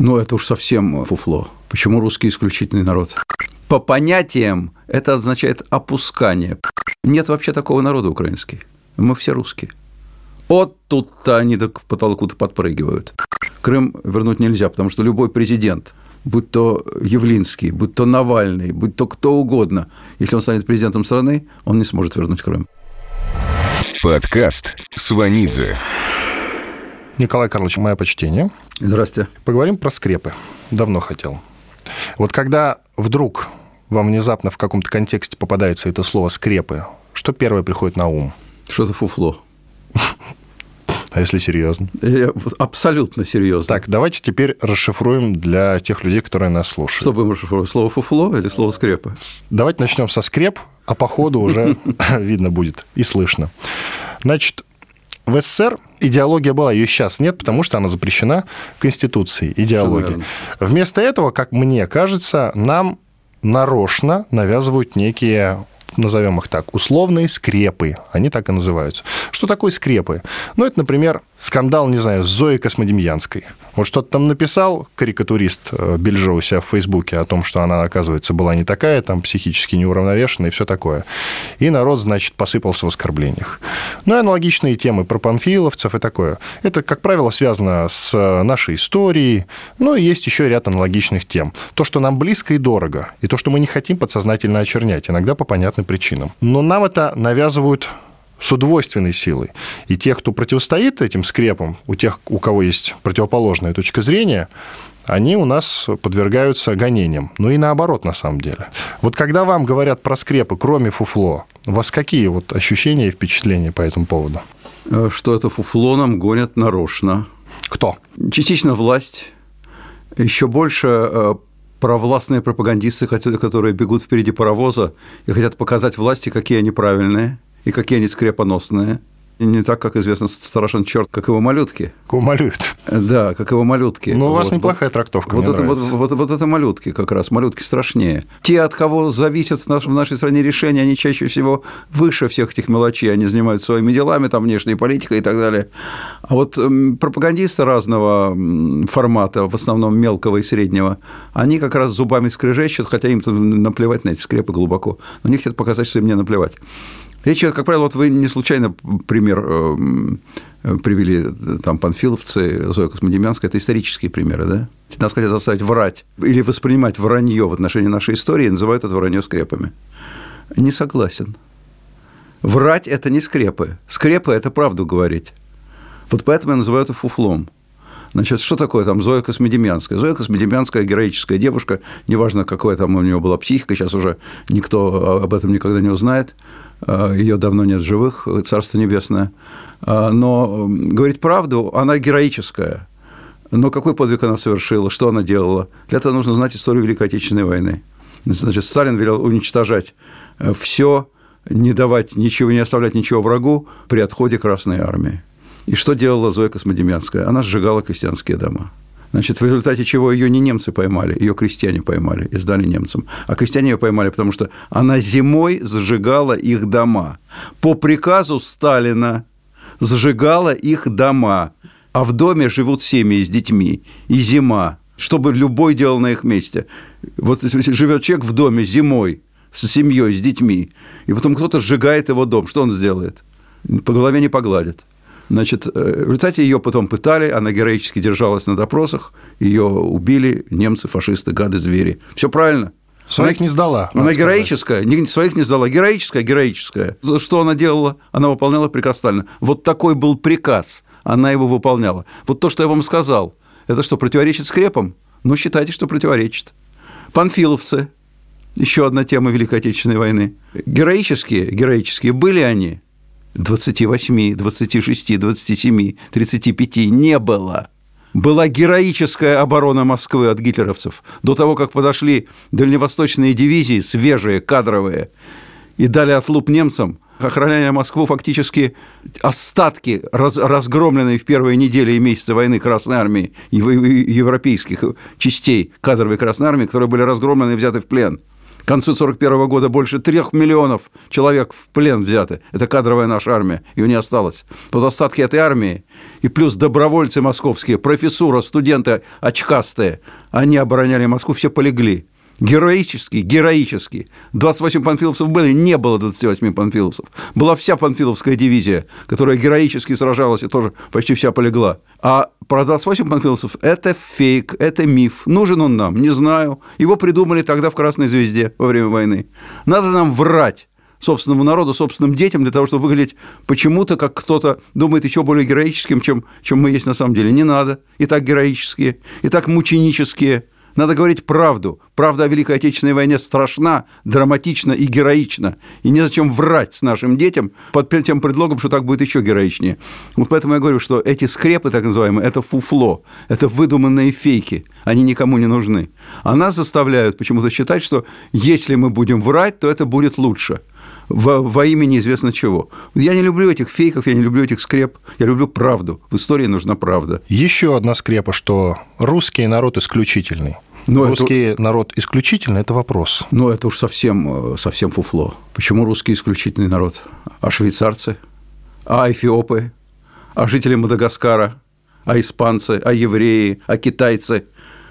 Ну, это уж совсем фуфло. Почему русский исключительный народ? По понятиям это означает опускание. Нет вообще такого народа украинский. Мы все русские. Вот тут-то они до потолку-то подпрыгивают. Крым вернуть нельзя, потому что любой президент, будь то Явлинский, будь то Навальный, будь то кто угодно, если он станет президентом страны, он не сможет вернуть Крым. Подкаст Сванидзе. Николай Карлович, мое почтение. Здрасте. Поговорим про скрепы. Давно хотел. Вот когда вдруг вам внезапно в каком-то контексте попадается это слово «скрепы», что первое приходит на ум? Что-то фуфло. А если серьезно? Я абсолютно серьезно. Так, давайте теперь расшифруем для тех людей, которые нас слушают. Что будем расшифровать? Слово фуфло или слово скрепы? Давайте начнем со скреп, а по ходу уже видно будет и слышно. Значит, в СССР идеология была, ее сейчас нет, потому что она запрещена Конституцией, идеология. Вместо этого, как мне кажется, нам нарочно навязывают некие назовем их так, условные скрепы. Они так и называются. Что такое скрепы? Ну, это, например, скандал, не знаю, с Зоей Космодемьянской. Вот что-то там написал карикатурист э, Бельжо у себя в Фейсбуке о том, что она, оказывается, была не такая, там, психически неуравновешенная и все такое. И народ, значит, посыпался в оскорблениях. Ну, и аналогичные темы про панфиловцев и такое. Это, как правило, связано с э, нашей историей. Ну, и есть еще ряд аналогичных тем. То, что нам близко и дорого, и то, что мы не хотим подсознательно очернять, иногда по понятным причинам. Но нам это навязывают с удвойственной силой. И тех, кто противостоит этим скрепам, у тех, у кого есть противоположная точка зрения, они у нас подвергаются гонениям. Ну и наоборот, на самом деле. Вот когда вам говорят про скрепы, кроме фуфло, у вас какие вот ощущения и впечатления по этому поводу? Э, что это фуфло нам гонят нарочно. Кто? Частично власть, еще больше э, провластные пропагандисты, которые бегут впереди паровоза и хотят показать власти, какие они правильные – и какие они скрепоносные. И не так, как известно, страшен черт, как его малютки. Как малют. Да, как его малютки. Ну, у вас вот, неплохая трактовка, вот, это, вот, вот, вот это малютки как раз, малютки страшнее. Те, от кого зависят в, наш, в нашей стране решения, они чаще всего выше всех этих мелочей, они занимаются своими делами, там, внешней политикой и так далее. А вот пропагандисты разного формата, в основном мелкого и среднего, они как раз зубами скрежещут, хотя им наплевать на эти скрепы глубоко. Но они хотят показать, что им не наплевать. Речь идет, как правило, вот вы не случайно пример эм, привели, там, панфиловцы, Зоя Космодемьянская, это исторические примеры, да? Нас хотят заставить врать или воспринимать вранье в отношении нашей истории, и называют это вранье скрепами. Не согласен. Врать – это не скрепы. Скрепы – это правду говорить. Вот поэтому я называю это фуфлом. Значит, что такое там Зоя Космодемьянская? Зоя Космодемьянская героическая девушка, неважно, какая там у нее была психика, сейчас уже никто об этом никогда не узнает, а, ее давно нет живых, Царство Небесное. А, но говорить правду, она героическая. Но какой подвиг она совершила, что она делала? Для этого нужно знать историю Великой Отечественной войны. Значит, Сталин велел уничтожать э, все, не давать ничего, не оставлять ничего врагу при отходе Красной Армии. И что делала Зоя Космодемьянская? Она сжигала крестьянские дома. Значит, в результате чего ее не немцы поймали, ее крестьяне поймали и сдали немцам. А крестьяне ее поймали, потому что она зимой сжигала их дома. По приказу Сталина сжигала их дома. А в доме живут семьи с детьми. И зима. Чтобы любой делал на их месте. Вот живет человек в доме зимой с семьей, с детьми, и потом кто-то сжигает его дом. Что он сделает? По голове не погладит. Значит, э, в результате ее потом пытали, она героически держалась на допросах, ее убили немцы, фашисты, гады, звери. Все правильно. Своих она, не сдала. Она героическая, не, своих не сдала, героическая, героическая. Что она делала? Она выполняла приказ Сталина. Вот такой был приказ, она его выполняла. Вот то, что я вам сказал, это что, противоречит скрепам? Ну, считайте, что противоречит. Панфиловцы, еще одна тема Великой Отечественной войны. Героические, героические были они – 28, 26, 27, 35 не было. Была героическая оборона Москвы от гитлеровцев. До того, как подошли дальневосточные дивизии, свежие, кадровые, и дали отлуп немцам, охраняя Москву, фактически остатки раз, разгромленной в первые недели и месяцы войны Красной Армии, европейских частей кадровой Красной Армии, которые были разгромлены и взяты в плен – концу 1941 года больше трех миллионов человек в плен взяты. Это кадровая наша армия, ее не осталось. Вот остатки этой армии и плюс добровольцы московские, профессура, студенты очкастые, они обороняли Москву, все полегли. Героический, героический. 28 панфиловцев были, не было 28 панфиловцев. Была вся панфиловская дивизия, которая героически сражалась и тоже почти вся полегла. А про 28 панфиловцев – это фейк, это миф. Нужен он нам? Не знаю. Его придумали тогда в «Красной звезде» во время войны. Надо нам врать собственному народу, собственным детям, для того, чтобы выглядеть почему-то, как кто-то думает еще более героическим, чем, чем мы есть на самом деле. Не надо. И так героические, и так мученические – надо говорить правду. Правда о Великой Отечественной войне страшна, драматична и героична. И незачем врать с нашим детям под тем предлогом, что так будет еще героичнее. Вот поэтому я говорю, что эти скрепы, так называемые, это фуфло, это выдуманные фейки. Они никому не нужны. А нас заставляют почему-то считать, что если мы будем врать, то это будет лучше во, во имя неизвестно чего. Я не люблю этих фейков, я не люблю этих скреп, я люблю правду. В истории нужна правда. Еще одна скрепа, что русский народ исключительный. Но русский это... народ исключительный – это вопрос. Ну, это уж совсем, совсем фуфло. Почему русский исключительный народ? А швейцарцы? А эфиопы? А жители Мадагаскара? А испанцы? А евреи? А китайцы?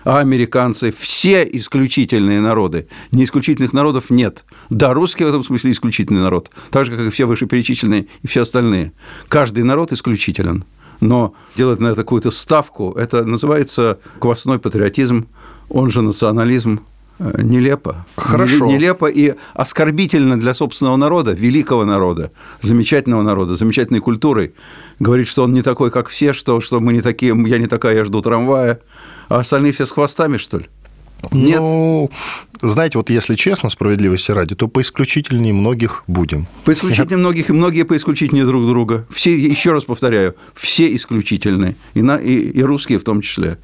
А американцы, все исключительные народы. Не исключительных народов нет. Да, русские в этом смысле исключительный народ, так же, как и все вышеперечисленные и все остальные. Каждый народ исключителен. Но делать на это какую-то ставку, это называется квасной патриотизм, он же национализм, нелепо. Хорошо. Нелепо и оскорбительно для собственного народа, великого народа, замечательного народа, замечательной культурой. Говорить, что он не такой, как все, что, что мы не такие, я не такая, я жду трамвая. А остальные все с хвостами, что ли? Нет. Ну, знаете, вот если честно, справедливости ради, то по исключительнее многих будем. По исключительнее Я... многих, и многие по исключительнее друг друга. Все, еще раз повторяю, все исключительные, и, на, и, и русские в том числе.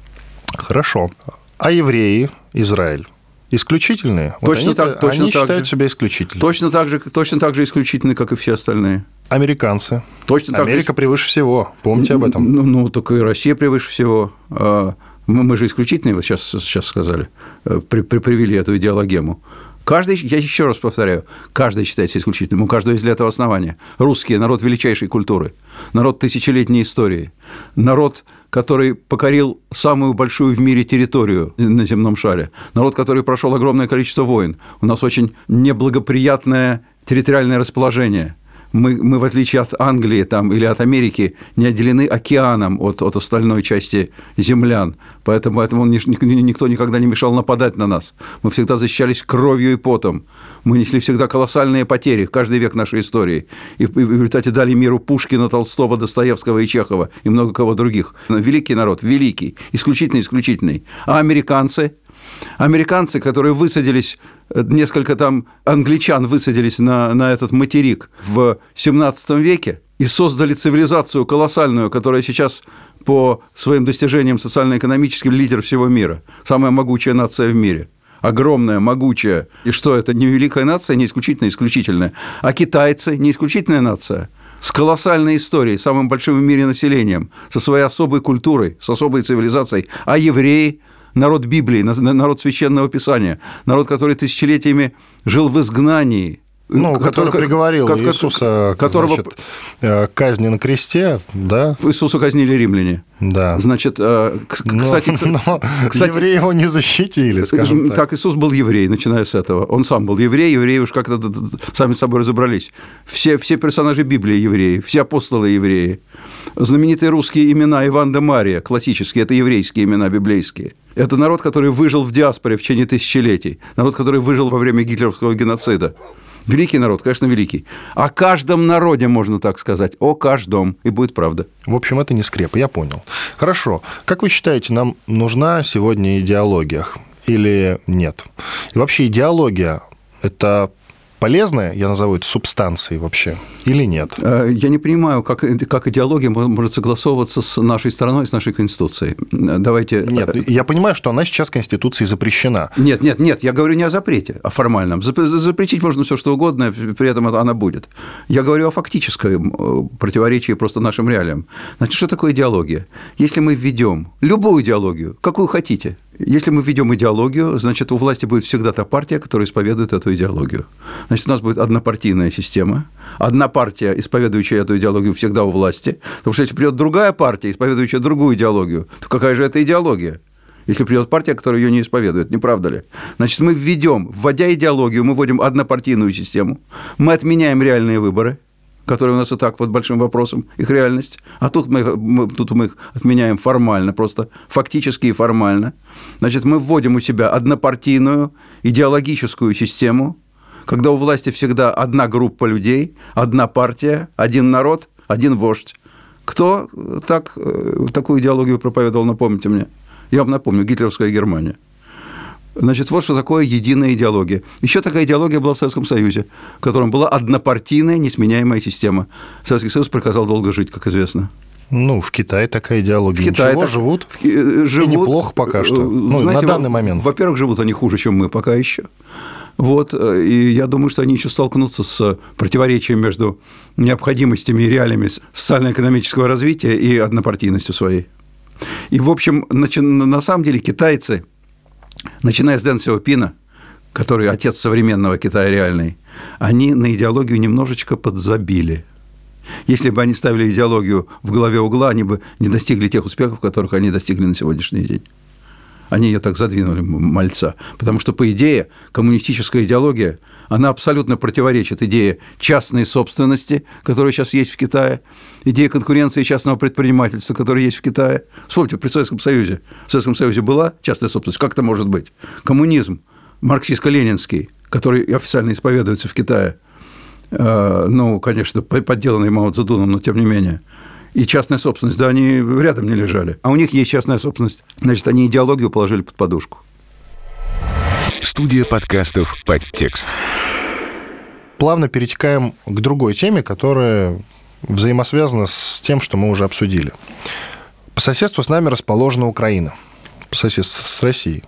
Хорошо. А евреи, Израиль? Исключительные? Точно вот они, так, точно они так считают же. себя исключительными. Точно так, же, точно так же исключительные, как и все остальные. Американцы. Точно так Америка же... превыше всего. Помните об этом? Ну, ну, только и Россия превыше всего. А, мы, мы же исключительные, вот сейчас, сейчас сказали, э, при, при, привели эту идеологему. Каждый, я еще раз повторяю, каждый считается исключительным, у каждого есть для этого основания. Русские – народ величайшей культуры, народ тысячелетней истории, народ, который покорил самую большую в мире территорию на земном шаре, народ, который прошел огромное количество войн. У нас очень неблагоприятное территориальное расположение – мы, мы, в отличие от Англии там, или от Америки, не отделены океаном от, от остальной части землян. Поэтому, поэтому никто никогда не мешал нападать на нас. Мы всегда защищались кровью и потом. Мы несли всегда колоссальные потери, каждый век нашей истории. И в результате дали миру Пушкина, Толстого, Достоевского и Чехова, и много кого других. Великий народ, великий, исключительный, исключительный. А американцы – Американцы, которые высадились, э, несколько там англичан высадились на, на этот материк в 17 веке и создали цивилизацию колоссальную, которая сейчас по своим достижениям социально-экономическим лидер всего мира, самая могучая нация в мире – огромная, могучая. И что это? Не великая нация, не исключительно исключительная. А китайцы не исключительная нация. С колоссальной историей, самым большим в мире населением, со своей особой культурой, с особой цивилизацией. А евреи народ Библии, народ Священного Писания, народ, который тысячелетиями жил в изгнании, ну, который, который приговорил как, Иисуса которого... значит, э, казни на кресте, да? Иисуса казнили римляне. Да. Значит, э, кстати... Но, но кстати, евреи его не защитили, скажем так. Так, Иисус был еврей, начиная с этого. Он сам был еврей, евреи уж как-то сами с собой разобрались. Все, все персонажи Библии евреи, все апостолы евреи. Знаменитые русские имена Иван де Мария, классические, это еврейские имена библейские. Это народ, который выжил в диаспоре в течение тысячелетий. Народ, который выжил во время гитлеровского геноцида. Великий народ, конечно, великий. О каждом народе можно так сказать. О каждом. И будет правда. В общем, это не скрепа, я понял. Хорошо. Как вы считаете, нам нужна сегодня идеология или нет? И вообще идеология – это полезная, я назову это субстанцией вообще, или нет? Э, я не понимаю, как, как идеология может согласовываться с нашей страной, с нашей Конституцией. Давайте... Нет, я понимаю, что она сейчас Конституцией запрещена. Нет, нет, нет, я говорю не о запрете, о формальном. Запретить можно все что угодно, при этом она будет. Я говорю о фактическом э, противоречии просто нашим реалиям. Значит, что такое идеология? Если мы введем любую идеологию, какую хотите, Если мы введем идеологию, значит, у власти будет всегда та партия, которая исповедует эту идеологию. Значит, у нас будет однопартийная система. Одна партия, исповедующая эту идеологию, всегда у власти. Потому что если придет другая партия, исповедующая другую идеологию, то какая же это идеология? Если придет партия, которая ее не исповедует, не правда ли? Значит, мы введем, вводя идеологию, мы вводим однопартийную систему, мы отменяем реальные выборы, которые у нас и так под большим вопросом, их реальность. А тут мы, мы, тут мы их отменяем формально, просто фактически и формально. Значит, мы вводим у себя однопартийную идеологическую систему, когда у власти всегда одна группа людей, одна партия, один народ, один вождь. Кто так, э, такую идеологию проповедовал, напомните мне? Я вам напомню, гитлеровская Германия. Значит, вот что такое единая идеология. Еще такая идеология была в Советском Союзе, в котором была однопартийная несменяемая система. Советский Союз приказал долго жить, как известно. Ну, в Китае такая идеология. В Китае так, живут, в, э, живут. И неплохо пока что. Э, ну, знаете, на данный момент. Во-первых, живут они хуже, чем мы пока еще. Вот, э, и я думаю, что они еще столкнутся с противоречием между необходимостями и реалиями социально-экономического развития и однопартийностью своей. И, в общем, на самом деле китайцы – начиная с Дэн Сяопина, который отец современного Китая реальный, они на идеологию немножечко подзабили. Если бы они ставили идеологию в голове угла, они бы не достигли тех успехов, которых они достигли на сегодняшний день. Они ее так задвинули, мальца. Потому что, по идее, коммунистическая идеология, она абсолютно противоречит идее частной собственности, которая сейчас есть в Китае, идее конкуренции частного предпринимательства, которая есть в Китае. Вспомните, при Советском Союзе. В Советском Союзе была частная собственность. Как это может быть? Коммунизм марксистско-ленинский, который официально исповедуется в Китае, э, ну, конечно, подделанный Мао Цзэдуном, но тем не менее – и частная собственность, да, они рядом не лежали. А у них есть частная собственность. Значит, они идеологию положили под подушку. Студия подкастов «Подтекст». Плавно перетекаем к другой теме, которая взаимосвязана с тем, что мы уже обсудили. По соседству с нами расположена Украина, по соседству с Россией.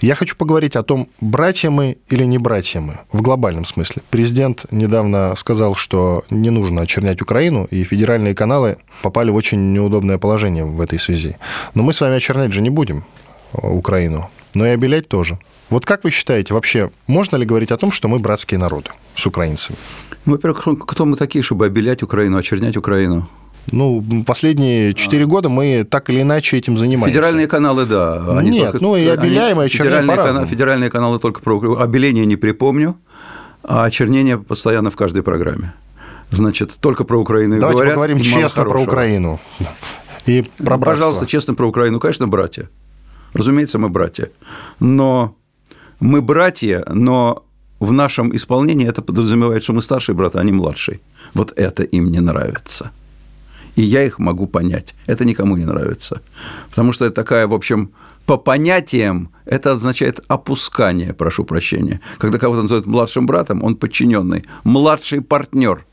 Я хочу поговорить о том, братья мы или не братья мы, в глобальном смысле. Президент недавно сказал, что не нужно очернять Украину, и федеральные каналы попали в очень неудобное положение в этой связи. Но мы с вами очернять же не будем э, Украину, но и обелять тоже. Вот как вы считаете, вообще можно ли говорить о том, что мы братские народы с украинцами? Ну, во-первых, кто мы такие, чтобы обелять Украину, очернять Украину? Ну, последние четыре а. года мы так или иначе этим занимаемся. Федеральные каналы, да. Они Нет, только, ну и обеляем, и федеральные, каналы, федеральные каналы только про обеление не припомню, а очернение постоянно в каждой программе. Значит, только про Украину Давайте говорят. поговорим честно про Украину. И про братство. Пожалуйста, честно про Украину. Конечно, братья. Разумеется, мы братья. Но мы братья, но в нашем исполнении это подразумевает, что мы старший брат, а не младший. Вот это им не нравится и я их могу понять. Это никому не нравится. Потому что это такая, в общем, по понятиям это означает опускание, прошу прощения. Когда кого-то называют младшим братом, он подчиненный, младший партнер.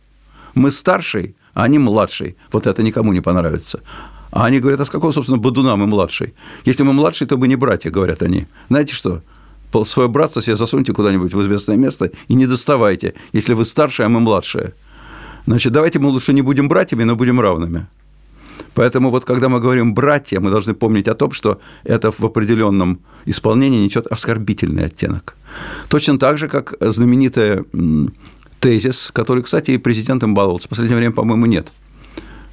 Мы старший, а они младший. Вот это никому не понравится. А они говорят, а с какого, собственно, бодуна мы младший? Если мы младший, то мы не братья, говорят они. Знаете что? Свое братство себе засуньте куда-нибудь в известное место и не доставайте, если вы старшие, а мы младшие. Значит, давайте мы лучше не будем братьями, но будем равными. Поэтому вот когда мы говорим «братья», мы должны помнить о том, что это в определенном исполнении несет оскорбительный оттенок. Точно так же, как знаменитый тезис, который, кстати, и президентом баловался, в последнее время, по-моему, нет,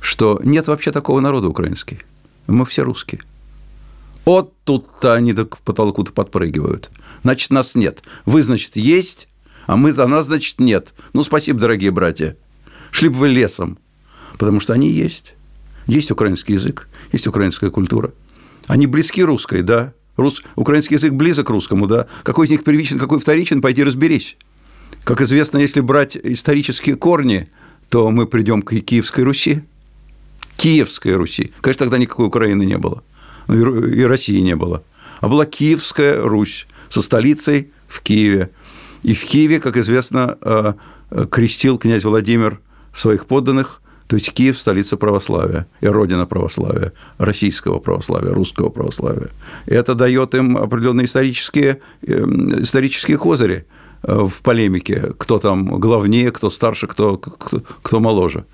что нет вообще такого народа украинский. Мы все русские. Вот тут-то они к потолку-то подпрыгивают. Значит, нас нет. Вы, значит, есть, а мы за нас, значит, нет. Ну, спасибо, дорогие братья шли бы вы лесом, потому что они есть. Есть украинский язык, есть украинская культура. Они близки русской, да. Рус... Украинский язык близок русскому, да. Какой из них первичен, какой вторичен, пойди разберись. Как известно, если брать исторические корни, то мы придем к Киевской Руси. Киевской Руси. Конечно, тогда никакой Украины не было. И России не было. А была Киевская Русь со столицей в Киеве. И в Киеве, как известно, э, крестил князь Владимир своих подданных, то есть Киев – столица православия и родина православия, российского православия, русского православия. И это дает им определенные исторические, эм, исторические козыри э, в полемике, кто там главнее, кто старше, кто, кто, кто моложе.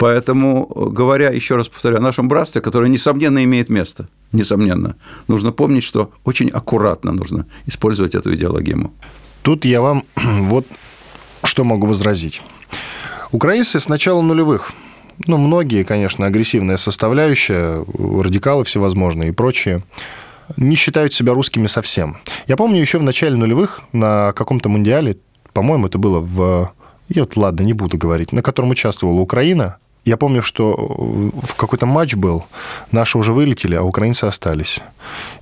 Поэтому, говоря, еще раз повторю, о нашем братстве, которое, несомненно, имеет место, несомненно, нужно помнить, что очень аккуратно нужно использовать эту идеологему. Тут я вам вот что могу возразить. Украинцы с начала нулевых, ну, многие, конечно, агрессивная составляющая, радикалы всевозможные и прочие, не считают себя русскими совсем. Я помню еще в начале нулевых на каком-то мундиале, по-моему, это было в... Я вот, ладно, не буду говорить, на котором участвовала Украина. Я помню, что в какой-то матч был, наши уже вылетели, а украинцы остались.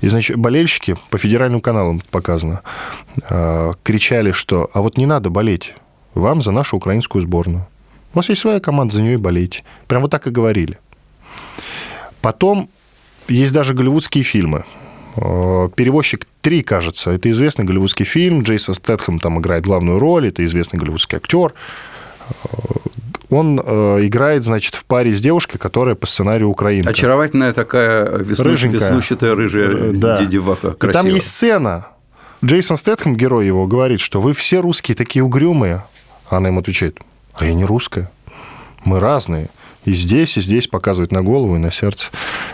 И, значит, болельщики, по федеральным каналам показано, э, кричали, что «а вот не надо болеть вам за нашу украинскую сборную». У вас есть своя команда, за нее и болейте. Прям вот так и говорили. Потом есть даже голливудские фильмы. Э, «Перевозчик 3», кажется, это известный голливудский фильм. Джейсон Стэтхэм там играет главную роль, это известный голливудский актер. Э, он э, играет, значит, в паре с девушкой, которая по сценарию украинка. Очаровательная такая веснуш... веснущатая рыжая да. деваха. И там есть сцена. Джейсон Стэтхэм, герой его, говорит, что вы все русские такие угрюмые. Она ему отвечает, а я не русская. Мы разные. И здесь, и здесь показывают на голову и на сердце.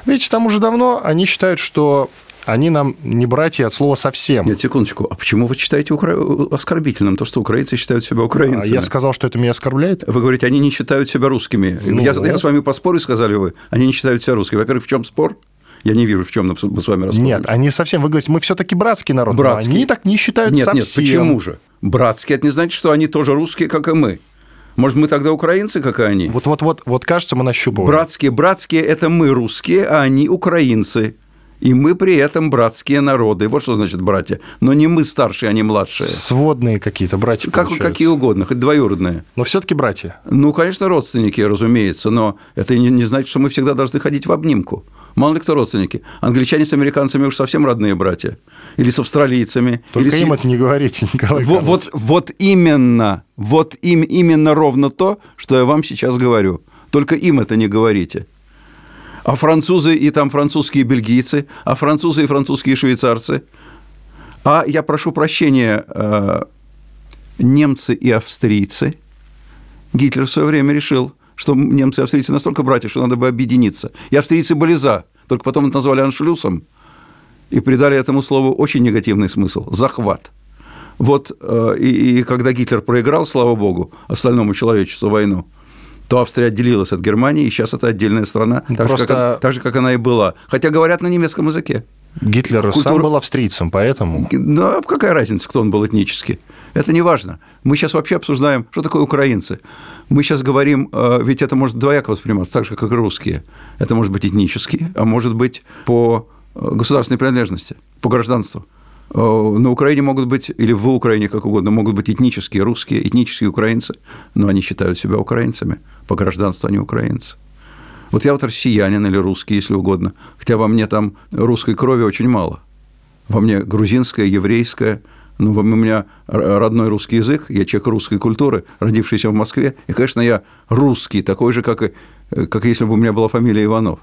Видите, там уже давно они считают, что они нам не братья от слова совсем. Нет, секундочку. А почему вы считаете укра... оскорбительным то, что украинцы считают себя украинцами? А я сказал, что это меня оскорбляет? Вы говорите, они не считают себя русскими. Ну, я, я с вами поспорю, сказали вы. Они не считают себя русскими. Во-первых, в чем спор? Я не вижу, в чем мы с вами распорим. Нет, они совсем, вы говорите, мы все-таки братский народ. Братский. они так не считают нет, совсем. Нет, почему же? Братские, это не значит, что они тоже русские, как и мы. Может, мы тогда украинцы, как и они? Вот-вот-вот, вот кажется, мы нащупываем. Братские, братские – это мы русские, а они украинцы. И мы при этом братские народы. Вот что значит братья. Но не мы старшие, а не младшие. Сводные какие-то братья, как, Какие угодно, хоть двоюродные. Но все таки братья. Ну, конечно, родственники, разумеется, но это не, не значит, что мы всегда должны ходить в обнимку. Мало ли кто родственники. Англичане с американцами уж совсем родные братья. Или с австралийцами. Только или им с... это не говорите, Николай вот, вот, вот именно, вот им, именно ровно то, что я вам сейчас говорю. Только им это не говорите. А французы и там французские бельгийцы, а французы и французские швейцарцы. А я прошу прощения, э, немцы и австрийцы. Гитлер в свое время решил – что немцы и австрийцы настолько братья, что надо бы объединиться. И австрийцы были за, только потом это назвали аншлюсом и придали этому слову очень негативный смысл – захват. Вот э, и, и когда Гитлер проиграл, слава богу, остальному человечеству войну, то Австрия отделилась от Германии, и сейчас это отдельная страна, так, Просто... же, как, так же, как она и была. Хотя говорят на немецком языке. Гитлер Культура... сам был австрийцем, поэтому... Ну, а какая разница, кто он был этнически? Это не важно. Мы сейчас вообще обсуждаем, что такое украинцы. Мы сейчас говорим, э, ведь это может двояко восприниматься, так же, как и русские. Это может быть этнически, а может быть по э, государственной принадлежности, по гражданству. Э, на Украине могут быть, или в Украине, как угодно, могут быть этнические русские, этнические украинцы, но они считают себя украинцами, по гражданству они украинцы. Вот я вот россиянин или русский, если угодно, хотя во мне там русской крови очень мало. Во мне грузинская, еврейская, ну, у меня родной русский язык, я человек русской культуры, родившийся в Москве, и, конечно, я русский, такой же, как, и, как если бы у меня была фамилия Иванов.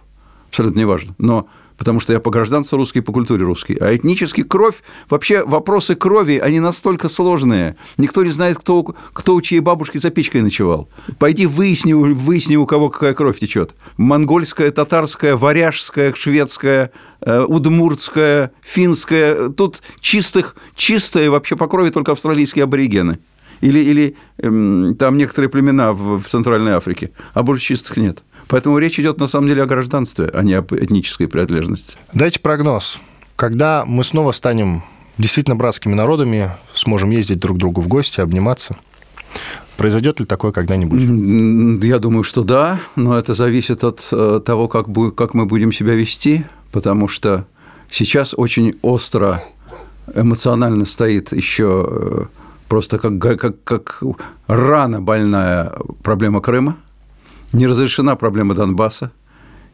Абсолютно неважно. Но потому что я по гражданству русский, по культуре русский. А этнический кровь, вообще вопросы крови, они настолько сложные. Никто не знает, кто, кто у чьей бабушки за печкой ночевал. Пойди выясни, выясни, у кого какая кровь течет. Монгольская, татарская, варяжская, шведская, э, удмуртская, финская. Тут чистых, чистые вообще по крови только австралийские аборигены. Или, или эм, там некоторые племена в, в Центральной Африке, а больше чистых нет. Поэтому речь идет на самом деле о гражданстве, а не об этнической принадлежности. Дайте прогноз. Когда мы снова станем действительно братскими народами, сможем ездить друг к другу в гости, обниматься, Произойдет ли такое когда-нибудь? Я думаю, что да, но это зависит от э, того, как, как мы будем себя вести, потому что сейчас очень остро эмоционально стоит еще э, просто как, как, как рана больная проблема Крыма – не разрешена проблема Донбасса,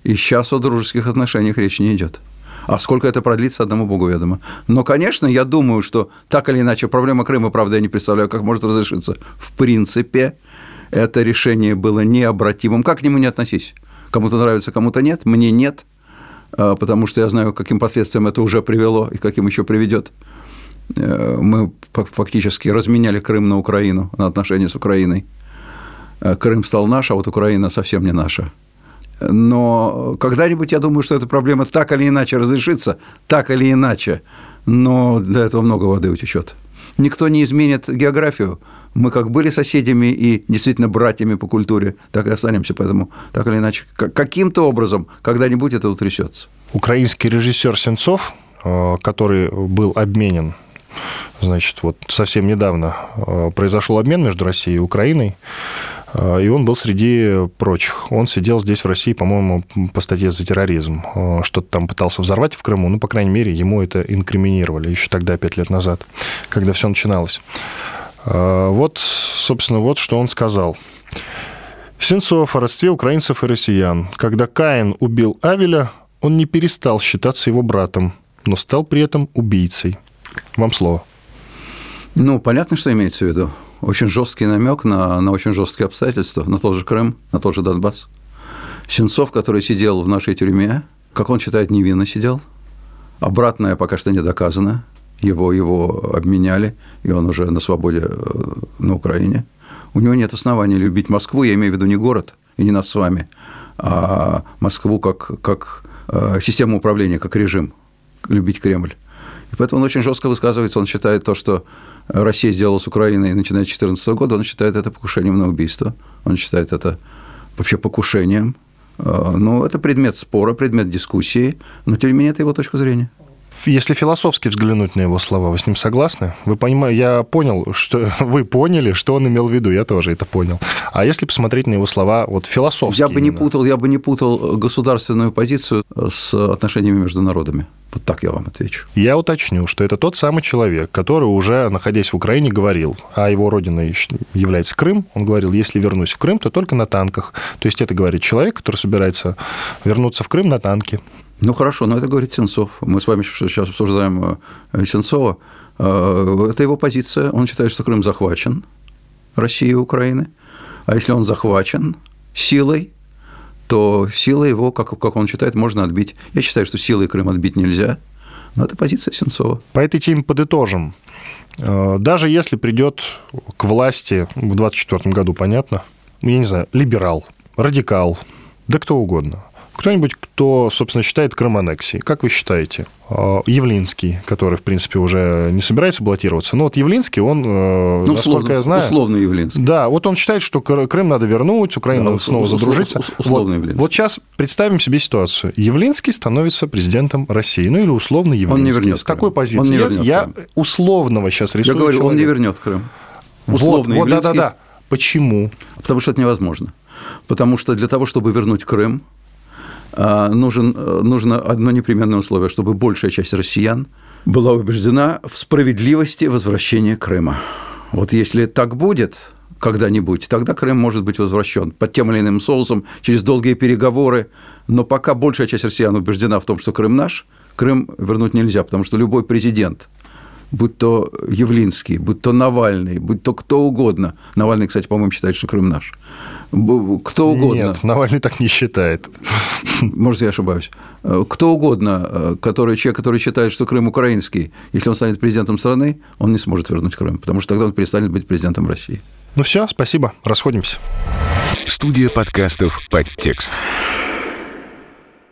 и сейчас о дружеских отношениях речь не идет. А сколько это продлится, одному Богу ведомо. Но, конечно, я думаю, что так или иначе проблема Крыма, правда, я не представляю, как может разрешиться. В принципе, это решение было необратимым. Как к нему не относись? Кому-то нравится, кому-то нет. Мне нет, а, потому что я знаю, каким последствиям это уже привело и каким еще приведет. Э, мы фактически разменяли Крым на Украину, на отношения с Украиной. Э, Крым стал наш, а вот Украина совсем не наша. Но когда-нибудь, я думаю, что эта проблема так или иначе разрешится, так или иначе, но для этого много воды утечет. Никто не изменит географию. Мы как были соседями и действительно братьями по культуре, так и останемся. Поэтому так или иначе, каким-то образом когда-нибудь это утрясется. Украинский режиссер Сенцов, э, который был обменен Значит, вот совсем недавно э, произошел обмен между Россией и Украиной. Э, и он был среди прочих. Он сидел здесь, в России, по-моему, по статье за терроризм. Э, что-то там пытался взорвать в Крыму. Ну, по крайней мере, ему это инкриминировали еще тогда, пять лет назад, когда все начиналось. Э, вот, собственно, вот что он сказал. Сенцов о родстве украинцев и россиян. Когда Каин убил Авеля, он не перестал считаться его братом, но стал при этом убийцей. Вам слово. Ну, понятно, что имеется в виду очень жесткий намек на, на очень жесткие обстоятельства, на тот же Крым, на тот же Донбасс. Сенцов, который сидел в нашей тюрьме, как он считает, невинно сидел. Обратное пока что не доказано. Его, его обменяли, и он уже на свободе э, на Украине. У него нет оснований любить Москву, я имею в виду не город и не нас с вами, а Москву как, как э, систему управления, как режим, любить Кремль. Поэтому он очень жестко высказывается, он считает то, что Россия сделала с Украиной, начиная с 2014 года, он считает это покушением на убийство, он считает это вообще покушением. А, ну, это предмет спора, предмет дискуссии, но тем не менее это его точка зрения. Если философски взглянуть на его слова, вы с ним согласны? Вы понимаете, я понял, что вы поняли, что он имел в виду, я тоже это понял. А если посмотреть на его слова вот философски? Я бы именно? не путал, я бы не путал государственную позицию с отношениями между народами. Вот так я вам отвечу. Я уточню, что это тот самый человек, который уже, находясь в Украине, говорил, а его родиной является Крым. Он говорил, если вернусь в Крым, то только на танках. То есть это говорит человек, который собирается вернуться в Крым на танке. Ну хорошо, но это говорит Сенцов. Мы с вами сейчас обсуждаем э, Сенцова. Э, это его позиция. Он считает, что Крым захвачен Россией и Украины. А если он захвачен силой, то силой его, как, как он считает, можно отбить. Я считаю, что силой Крым отбить нельзя. Но это позиция Сенцова. По этой теме подытожим. Э, даже если придет к власти в 2024 году, понятно, я не знаю, либерал, радикал, да кто угодно – кто-нибудь, кто, собственно, считает Крым аннексией. Как вы считаете? А, Явлинский, который, в принципе, уже не собирается баллотироваться. Но вот Явлинский, он, э, ну, насколько условно, я знаю... Условно Явлинский. Да, вот он считает, что Крым надо вернуть, Украина да, снова условно, задружиться. Условно вот, Явлинский. Вот сейчас представим себе ситуацию. Явлинский становится президентом России. Ну, или условно Явлинский. Он не вернет С какой позиции? Он не вернет я, я условного сейчас рисую Я говорю, человека. он не вернет Крым. Условно вот, вот, да-да-да. Почему? Потому что это невозможно. Потому что для того, чтобы вернуть Крым, нужен, э, нужно одно непременное условие, чтобы большая часть россиян была убеждена в справедливости возвращения Крыма. Вот если так будет, когда-нибудь, тогда Крым может быть возвращен под тем или иным соусом, через долгие переговоры. Но пока большая часть россиян убеждена в том, что Крым наш, Крым вернуть нельзя, потому что любой президент, будь то Явлинский, будь то Навальный, будь то кто угодно, Навальный, кстати, по-моему, считает, что Крым наш, кто угодно. Нет, Навальный так не считает. Может, я ошибаюсь. Э, кто угодно, э, который, человек, который считает, что Крым украинский, если он станет президентом страны, он не сможет вернуть Крым, потому что тогда он перестанет быть президентом России. Ну все, спасибо, расходимся. Студия подкастов «Подтекст».